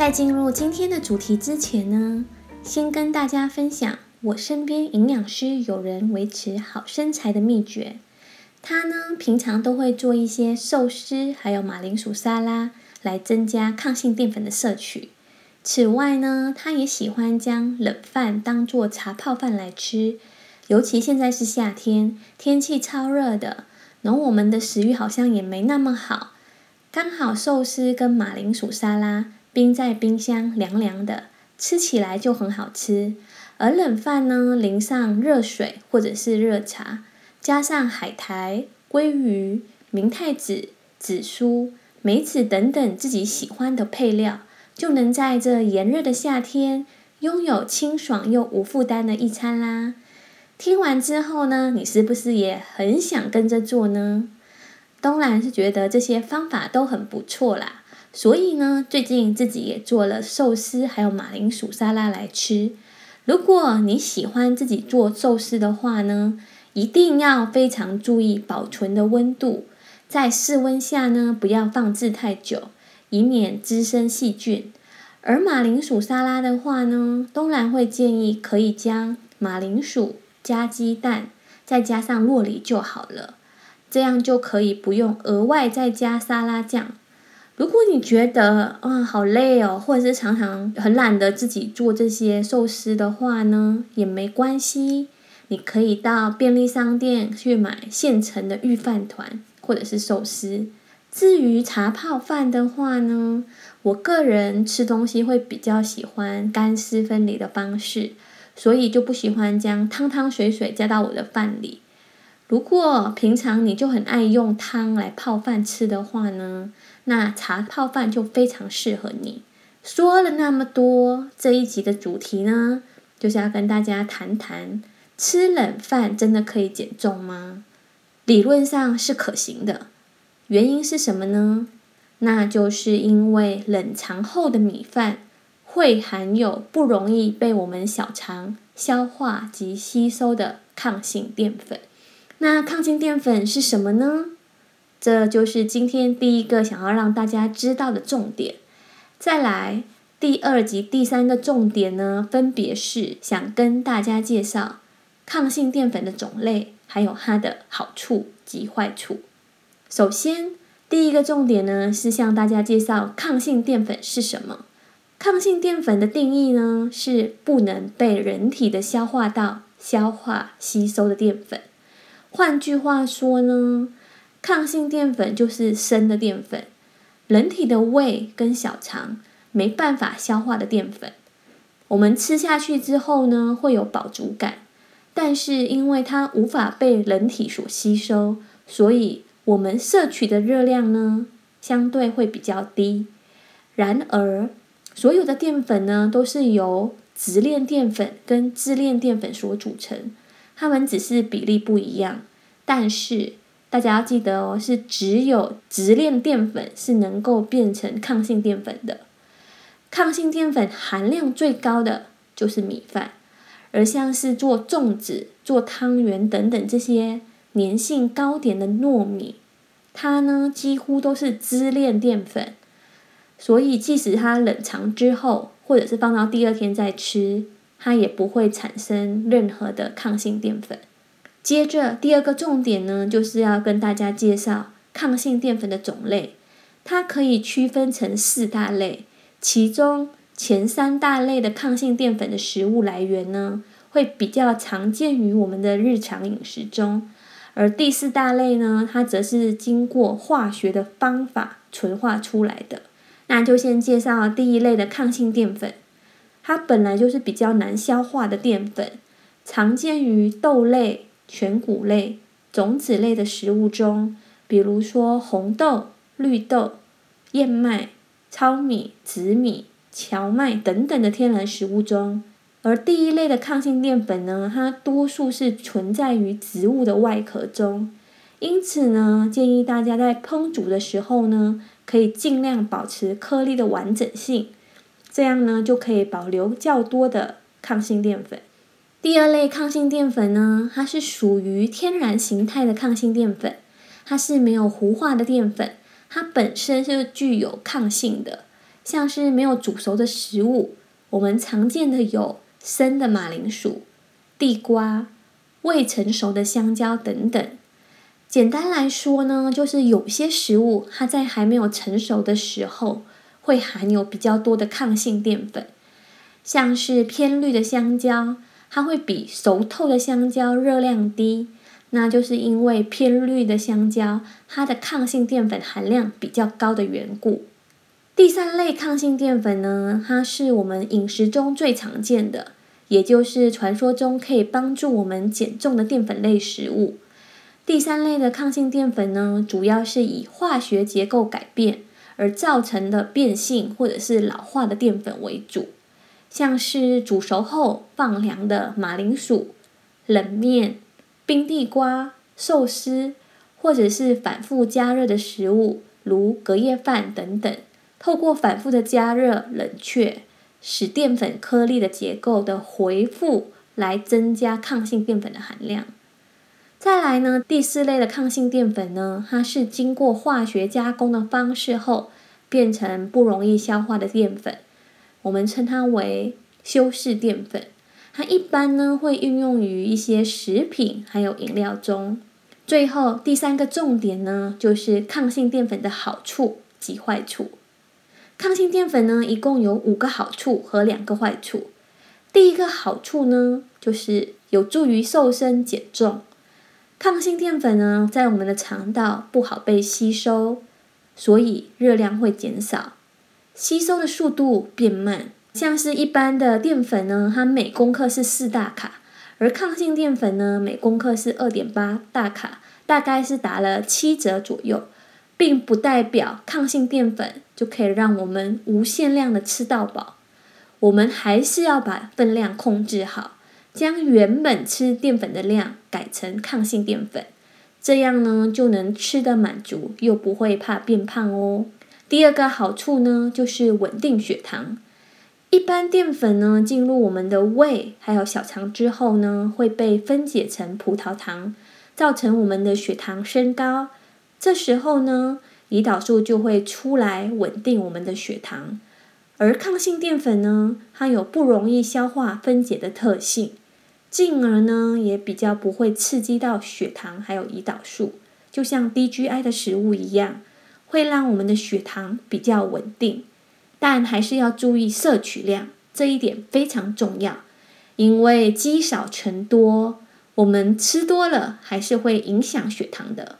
在进入今天的主题之前呢，先跟大家分享我身边营养师有人维持好身材的秘诀。他呢，平常都会做一些寿司，还有马铃薯沙拉，来增加抗性淀粉的摄取。此外呢，他也喜欢将冷饭当做茶泡饭来吃。尤其现在是夏天，天气超热的，然后我们的食欲好像也没那么好，刚好寿司跟马铃薯沙拉。冰在冰箱，凉凉的，吃起来就很好吃。而冷饭呢，淋上热水或者是热茶，加上海苔、鲑鱼、明太子、紫苏、梅子等等自己喜欢的配料，就能在这炎热的夏天拥有清爽又无负担的一餐啦。听完之后呢，你是不是也很想跟着做呢？东兰是觉得这些方法都很不错啦。所以呢，最近自己也做了寿司，还有马铃薯沙拉来吃。如果你喜欢自己做寿司的话呢，一定要非常注意保存的温度，在室温下呢，不要放置太久，以免滋生细菌。而马铃薯沙拉的话呢，东然会建议可以将马铃薯加鸡蛋，再加上酪梨就好了，这样就可以不用额外再加沙拉酱。如果你觉得啊好累哦，或者是常常很懒得自己做这些寿司的话呢，也没关系，你可以到便利商店去买现成的御饭团或者是寿司。至于茶泡饭的话呢，我个人吃东西会比较喜欢干湿分离的方式，所以就不喜欢将汤汤水水加到我的饭里。如果平常你就很爱用汤来泡饭吃的话呢，那茶泡饭就非常适合你。说了那么多，这一集的主题呢，就是要跟大家谈谈：吃冷饭真的可以减重吗？理论上是可行的。原因是什么呢？那就是因为冷藏后的米饭会含有不容易被我们小肠消化及吸收的抗性淀粉。那抗性淀粉是什么呢？这就是今天第一个想要让大家知道的重点。再来，第二及第三个重点呢，分别是想跟大家介绍抗性淀粉的种类，还有它的好处及坏处。首先，第一个重点呢，是向大家介绍抗性淀粉是什么。抗性淀粉的定义呢，是不能被人体的消化道消化吸收的淀粉。换句话说呢，抗性淀粉就是生的淀粉，人体的胃跟小肠没办法消化的淀粉。我们吃下去之后呢，会有饱足感，但是因为它无法被人体所吸收，所以我们摄取的热量呢，相对会比较低。然而，所有的淀粉呢，都是由直链淀粉跟支链淀粉所组成。它们只是比例不一样，但是大家要记得哦，是只有直链淀粉是能够变成抗性淀粉的。抗性淀粉含量最高的就是米饭，而像是做粽子、做汤圆等等这些粘性高点的糯米，它呢几乎都是支链淀粉，所以即使它冷藏之后，或者是放到第二天再吃。它也不会产生任何的抗性淀粉。接着第二个重点呢，就是要跟大家介绍抗性淀粉的种类。它可以区分成四大类，其中前三大类的抗性淀粉的食物来源呢，会比较常见于我们的日常饮食中，而第四大类呢，它则是经过化学的方法纯化出来的。那就先介绍第一类的抗性淀粉，它本来就是比较难消化的淀粉，常见于豆类、全谷类、种子类的食物中，比如说红豆、绿豆、燕麦、糙米、紫米、荞麦等等的天然食物中。而第一类的抗性淀粉呢，它多数是存在于植物的外壳中，因此呢，建议大家在烹煮的时候呢，可以尽量保持颗粒的完整性，这样呢，就可以保留较多的抗性淀粉。第二类抗性淀粉呢，它是属于天然形态的抗性淀粉，它是没有糊化的淀粉，它本身是具有抗性的，像是没有煮熟的食物，我们常见的有。生的马铃薯、地瓜、未成熟的香蕉等等。简单来说呢，就是有些食物它在还没有成熟的时候，会含有比较多的抗性淀粉。像是偏绿的香蕉，它会比熟透的香蕉热量低，那就是因为偏绿的香蕉它的抗性淀粉含量比较高的缘故。第三类抗性淀粉呢，它是我们饮食中最常见的，也就是传说中可以帮助我们减重的淀粉类食物。第三类的抗性淀粉呢，主要是以化学结构改变而造成的变性或者是老化的淀粉为主，像是煮熟后放凉的马铃薯、冷面、冰地瓜、寿司，或者是反复加热的食物，如隔夜饭等等。透过反复的加热、冷却，使淀粉颗粒的结构的回复，来增加抗性淀粉的含量。再来呢，第四类的抗性淀粉呢，它是经过化学加工的方式后，变成不容易消化的淀粉，我们称它为修饰淀粉。它一般呢会运用于一些食品还有饮料中。最后第三个重点呢，就是抗性淀粉的好处及坏处。抗性淀粉呢，一共有五个好处和两个坏处。第一个好处呢，就是有助于瘦身减重。抗性淀粉呢，在我们的肠道不好被吸收，所以热量会减少，吸收的速度变慢。像是一般的淀粉呢，它每公克是四大卡，而抗性淀粉呢，每公克是二点八大卡，大概是打了七折左右。并不代表抗性淀粉就可以让我们无限量的吃到饱，我们还是要把分量控制好，将原本吃淀粉的量改成抗性淀粉，这样呢就能吃得满足，又不会怕变胖哦。第二个好处呢，就是稳定血糖。一般淀粉呢进入我们的胃还有小肠之后呢，会被分解成葡萄糖，造成我们的血糖升高。这时候呢，胰岛素就会出来稳定我们的血糖，而抗性淀粉呢，它有不容易消化分解的特性，进而呢也比较不会刺激到血糖还有胰岛素，就像低 GI 的食物一样，会让我们的血糖比较稳定，但还是要注意摄取量，这一点非常重要，因为积少成多，我们吃多了还是会影响血糖的。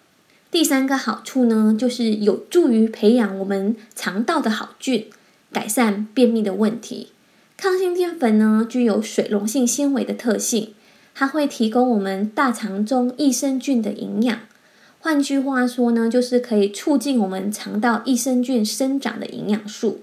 第三个好处呢，就是有助于培养我们肠道的好菌，改善便秘的问题。抗性淀粉呢，具有水溶性纤维的特性，它会提供我们大肠中益生菌的营养。换句话说呢，就是可以促进我们肠道益生菌生长的营养素。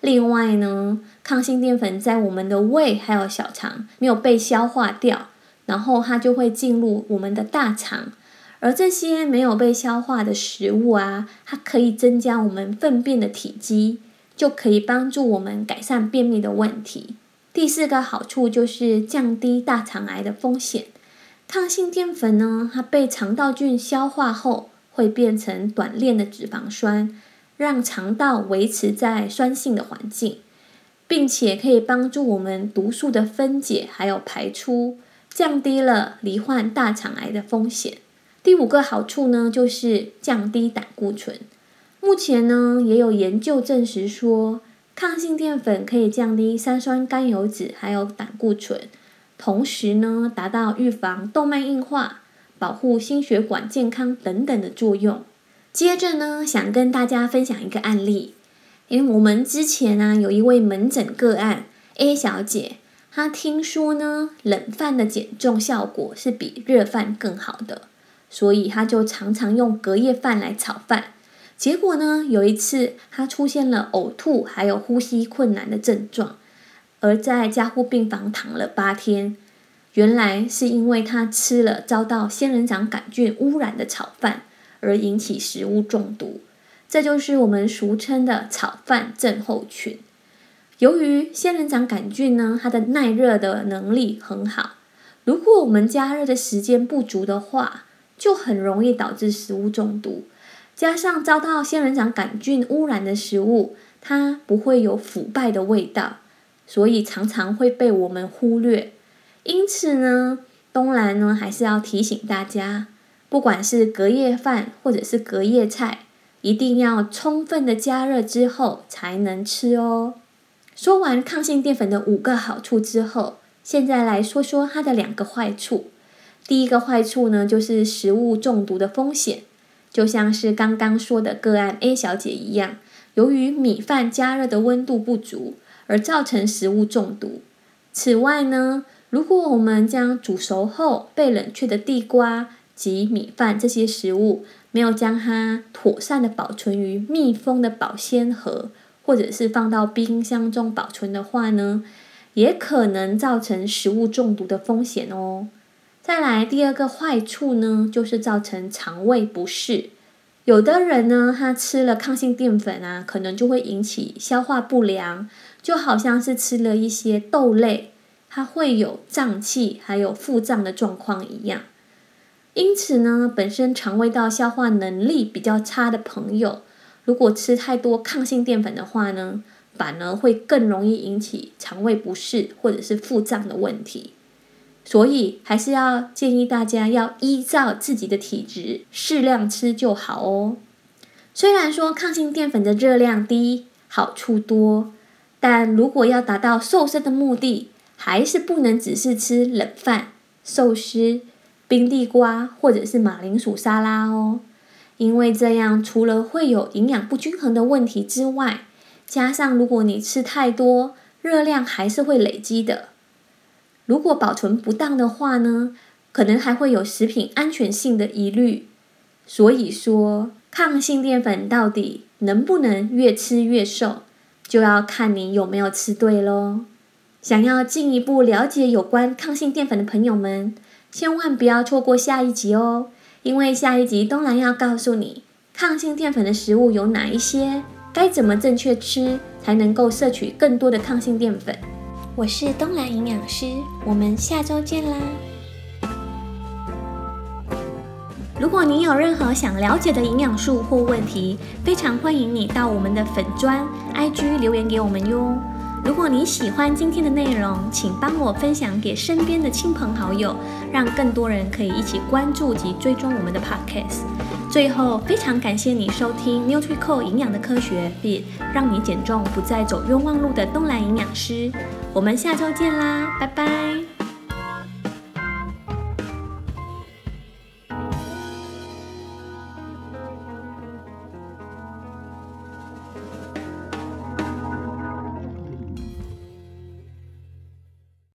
另外呢，抗性淀粉在我们的胃还有小肠没有被消化掉，然后它就会进入我们的大肠。而这些没有被消化的食物啊，它可以增加我们粪便的体积，就可以帮助我们改善便秘的问题。第四个好处就是降低大肠癌的风险。抗性淀粉呢，它被肠道菌消化后，会变成短链的脂肪酸，让肠道维持在酸性的环境，并且可以帮助我们毒素的分解还有排出，降低了罹患大肠癌的风险。第五个好处呢，就是降低胆固醇。目前呢，也有研究证实说，抗性淀粉可以降低三酸甘油酯还有胆固醇，同时呢，达到预防动脉硬化、保护心血管健康等等的作用。接着呢，想跟大家分享一个案例，因为我们之前呢、有一位门诊个案 A 小姐，她听说呢冷饭的减重效果是比热饭更好的，所以她就常常用隔夜饭来炒饭。结果呢，有一次她出现了呕吐还有呼吸困难的症状，而在加护病房躺了八天。原来是因为他吃了遭到仙人掌杆菌污染的炒饭。而引起食物中毒，这就是我们俗称的炒饭症候群。由于仙人掌杆菌呢，它的耐热的能力很好，如果我们加热的时间不足的话，就很容易导致食物中毒。加上遭到仙人掌杆菌污染的食物，它不会有腐败的味道，所以常常会被我们忽略。因此呢，东兰呢还是要提醒大家。不管是隔夜饭或者是隔夜菜，一定要充分的加热之后才能吃哦。说完抗性淀粉的五个好处之后，现在来说说它的两个坏处。第一个坏处呢，就是食物中毒的风险，就像是刚刚说的个案 A 小姐一样，由于米饭加热的温度不足而造成食物中毒。此外呢，如果我们将煮熟后被冷却的地瓜，及米饭这些食物没有将它妥善的保存于密封的保鲜盒，或者是放到冰箱中保存的话呢，也可能造成食物中毒的风险哦。再来第二个坏处呢，就是造成肠胃不适。有的人呢，他吃了抗性淀粉啊，可能就会引起消化不良，就好像是吃了一些豆类，它会有胀气还有腹胀的状况一样。因此呢，本身肠胃道消化能力比较差的朋友，如果吃太多抗性淀粉的话呢，反而会更容易引起肠胃不适或者是腹胀的问题。所以还是要建议大家要依照自己的体质适量吃就好哦。虽然说抗性淀粉的热量低，好处多，但如果要达到瘦身的目的，还是不能只是吃冷饭、寿司。冰地瓜或者是马铃薯沙拉哦，因为这样除了会有营养不均衡的问题之外，加上如果你吃太多，热量还是会累积的。如果保存不当的话呢，可能还会有食品安全性的疑虑。所以说，抗性淀粉到底能不能越吃越瘦，就要看你有没有吃对喽。想要进一步了解有关抗性淀粉的朋友们，千万不要错过下一集哦，因为下一集东兰要告诉你抗性淀粉的食物有哪一些，该怎么正确吃才能够摄取更多的抗性淀粉。我是东兰营养师，我们下周见啦！如果你有任何想了解的营养素或问题，非常欢迎你到我们的粉砖 IG 留言给我们哟。如果你喜欢今天的内容，请帮我分享给身边的亲朋好友，让更多人可以一起关注及追踪我们的 Podcast。最后，非常感谢你收听 NutriCore 营养的科学，Fit 让你减重不再走冤枉路的东兰营养师。我们下周见啦，拜拜。